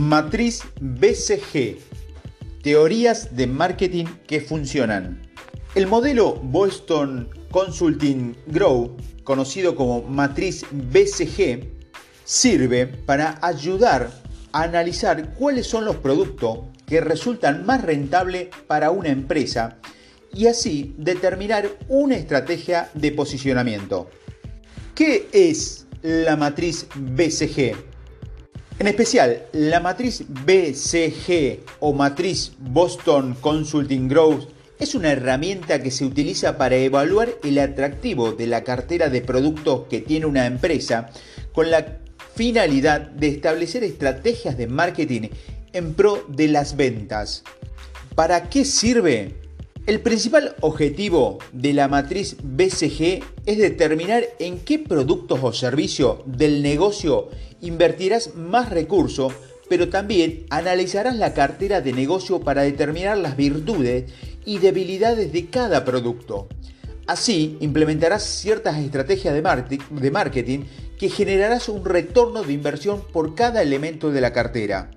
Matriz BCG. Teorías de marketing que funcionan. El modelo Boston Consulting Grow, conocido como matriz BCG, sirve para ayudar a analizar cuáles son los productos que resultan más rentables para una empresa y así determinar una estrategia de posicionamiento. ¿Qué es la matriz BCG? En especial, la matriz BCG o matriz Boston Consulting Growth es una herramienta que se utiliza para evaluar el atractivo de la cartera de productos que tiene una empresa con la finalidad de establecer estrategias de marketing en pro de las ventas. ¿Para qué sirve? El principal objetivo de la matriz BCG es determinar en qué productos o servicios del negocio invertirás más recursos, pero también analizarás la cartera de negocio para determinar las virtudes y debilidades de cada producto. Así, implementarás ciertas estrategias de marketing que generarás un retorno de inversión por cada elemento de la cartera.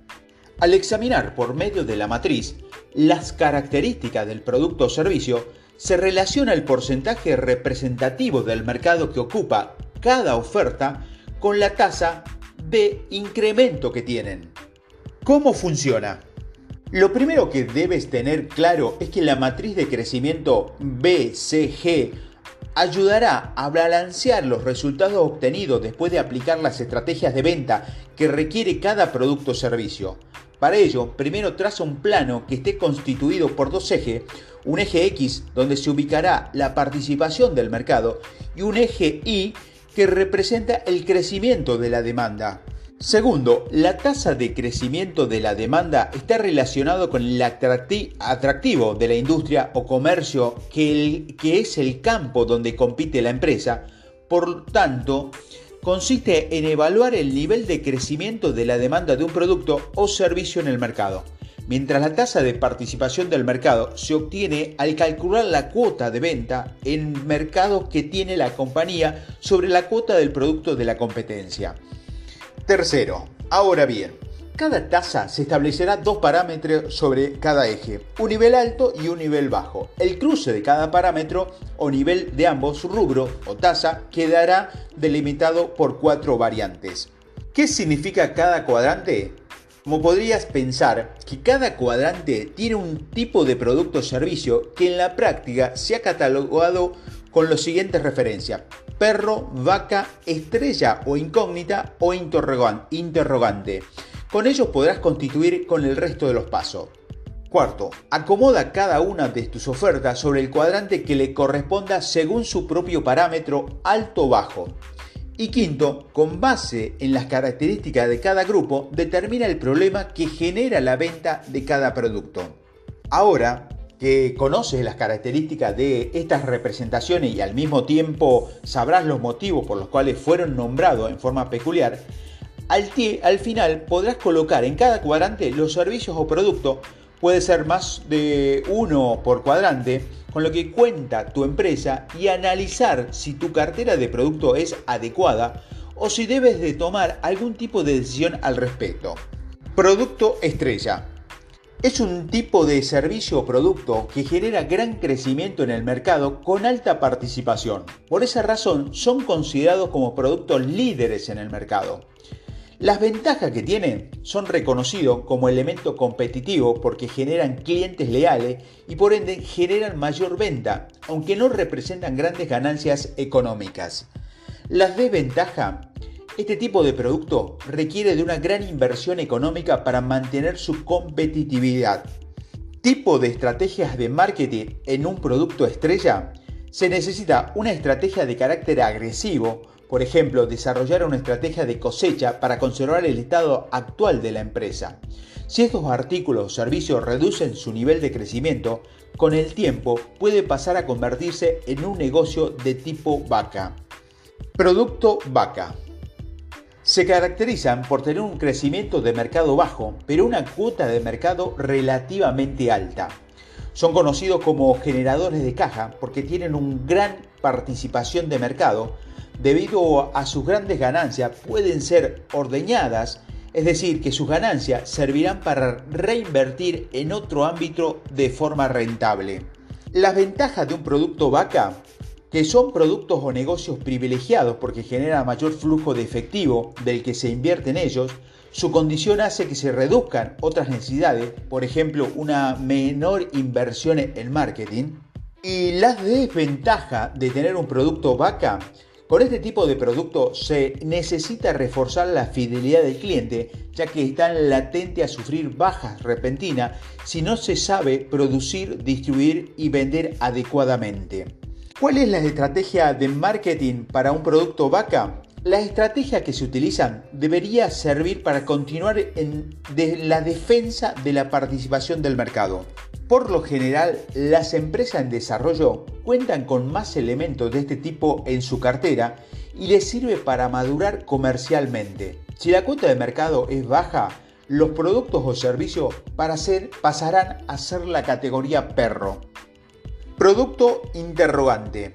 Al examinar por medio de la matriz las características del producto o servicio, se relaciona el porcentaje representativo del mercado que ocupa cada oferta con la tasa de incremento que tienen. ¿Cómo funciona? Lo primero que debes tener claro es que la matriz de crecimiento BCG ayudará a balancear los resultados obtenidos después de aplicar las estrategias de venta que requiere cada producto o servicio. Para ello, primero traza un plano que esté constituido por dos ejes, un eje X donde se ubicará la participación del mercado y un eje Y que representa el crecimiento de la demanda. Segundo, la tasa de crecimiento de la demanda está relacionado con el atractivo de la industria o comercio que, es el campo donde compite la empresa. Por tanto, consiste en evaluar el nivel de crecimiento de la demanda de un producto o servicio en el mercado, mientras la tasa de participación del mercado se obtiene al calcular la cuota de venta en mercado que tiene la compañía sobre la cuota del producto de la competencia. Tercero, ahora bien, cada tasa se establecerá dos parámetros sobre cada eje, un nivel alto y un nivel bajo. El cruce de cada parámetro o nivel de ambos rubros o tasa quedará delimitado por cuatro variantes. ¿Qué significa cada cuadrante? Como podrías pensar que cada cuadrante tiene un tipo de producto o servicio que en la práctica se ha catalogado con las siguientes referencias. Perro, vaca, estrella o incógnita o interrogante. Con ellos podrás constituir con el resto de los pasos. Cuarto, acomoda cada una de tus ofertas sobre el cuadrante que le corresponda según su propio parámetro alto o bajo. Y quinto, con base en las características de cada grupo, determina el problema que genera la venta de cada producto. Ahora que conoces las características de estas representaciones y al mismo tiempo sabrás los motivos por los cuales fueron nombrados en forma peculiar, al, al final podrás colocar en cada cuadrante los servicios o productos, puede ser más de uno por cuadrante, con lo que cuenta tu empresa y analizar si tu cartera de producto es adecuada o si debes de tomar algún tipo de decisión al respecto. Producto estrella. Es un tipo de servicio o producto que genera gran crecimiento en el mercado con alta participación. Por esa razón son considerados como productos líderes en el mercado. Las ventajas que tienen son reconocidos como elemento competitivo porque generan clientes leales y por ende generan mayor venta, aunque no representan grandes ganancias económicas. Las desventajas este tipo de producto requiere de una gran inversión económica para mantener su competitividad. Tipo de estrategias de marketing en un producto estrella. Se necesita una estrategia de carácter agresivo por ejemplo, desarrollar una estrategia de cosecha para conservar el estado actual de la empresa. Si estos artículos o servicios reducen su nivel de crecimiento, con el tiempo puede pasar a convertirse en un negocio de tipo vaca. Producto vaca. Se caracterizan por tener un crecimiento de mercado bajo, pero una cuota de mercado relativamente alta. Son conocidos como generadores de caja porque tienen una gran participación de mercado, debido a sus grandes ganancias, pueden ser ordeñadas Es decir, que sus ganancias servirán para reinvertir en otro ámbito de forma rentable. Las ventajas de un producto vaca, que son productos o negocios privilegiados porque generan mayor flujo de efectivo del que se invierte en ellos, su condición hace que se reduzcan otras necesidades, por ejemplo, una menor inversión en marketing. Y la desventaja de tener un producto vaca con este tipo de producto se necesita reforzar la fidelidad del cliente, ya que están latente a sufrir bajas repentinas si no se sabe producir, distribuir y vender adecuadamente. ¿Cuál es la estrategia de marketing para un producto vaca? La estrategia que se utilizan debería servir para continuar en la defensa de la participación del mercado. Por lo general, las empresas en desarrollo cuentan con más elementos de este tipo en su cartera y les sirve para madurar comercialmente. Si la cuota de mercado es baja, los productos o servicios para ser, pasarán a ser la categoría perro. Producto interrogante.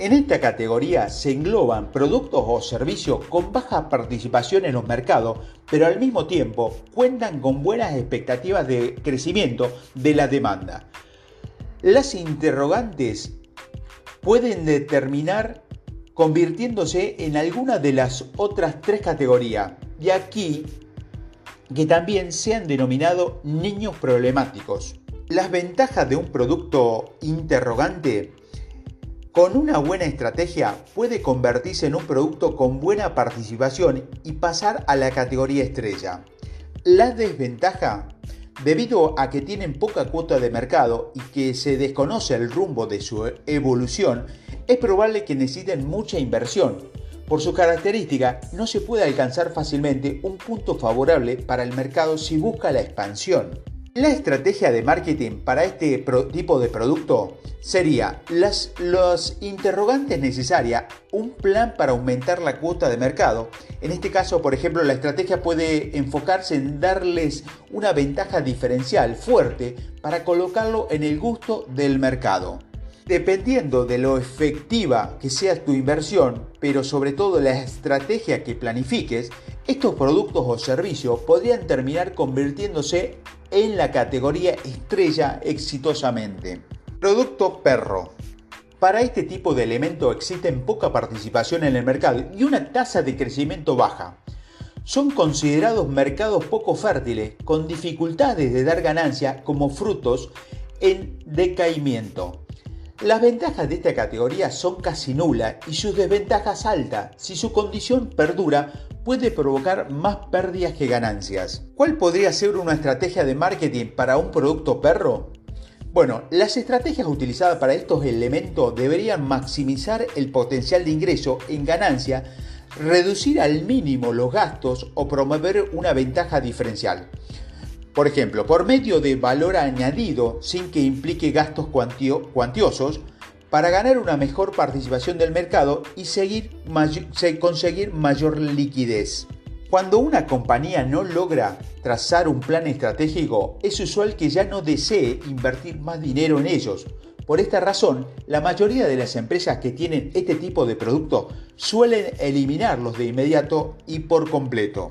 En esta categoría se engloban productos o servicios con baja participación en los mercados, pero al mismo tiempo cuentan con buenas expectativas de crecimiento de la demanda. Las interrogantes pueden determinar convirtiéndose en alguna de las otras tres categorías, y aquí que también se han denominado niños problemáticos. Las ventajas de un producto interrogante con una buena estrategia puede convertirse en un producto con buena participación y pasar a la categoría estrella. La desventaja, debido a que tienen poca cuota de mercado y que se desconoce el rumbo de su evolución, es probable que necesiten mucha inversión. Por su característica, no se puede alcanzar fácilmente un punto favorable para el mercado si busca la expansión. La estrategia de marketing para este tipo de producto sería las, los interrogantes necesarias, un plan para aumentar la cuota de mercado. En este caso, por ejemplo, la estrategia puede enfocarse en darles una ventaja diferencial fuerte para colocarlo en el gusto del mercado. Dependiendo de lo efectiva que sea tu inversión, pero sobre todo la estrategia que planifiques, estos productos o servicios podrían terminar convirtiéndose en la categoría estrella exitosamente. Producto perro. Para este tipo de elemento existen poca participación en el mercado y una tasa de crecimiento baja. Son considerados mercados poco fértiles, con dificultades de dar ganancia como frutos en decaimiento. Las ventajas de esta categoría son casi nulas y sus desventajas altas. Si su condición perdura, puede provocar más pérdidas que ganancias. ¿Cuál podría ser una estrategia de marketing para un producto perro? Bueno, las estrategias utilizadas para estos elementos deberían maximizar el potencial de ingreso en ganancia, reducir al mínimo los gastos o promover una ventaja diferencial. Por ejemplo, por medio de valor añadido sin que implique gastos cuantiosos, para ganar una mejor participación del mercado y seguir, conseguir mayor liquidez. Cuando una compañía no logra trazar un plan estratégico, es usual que ya no desee invertir más dinero en ellos. Por esta razón, la mayoría de las empresas que tienen este tipo de producto suelen eliminarlos de inmediato y por completo.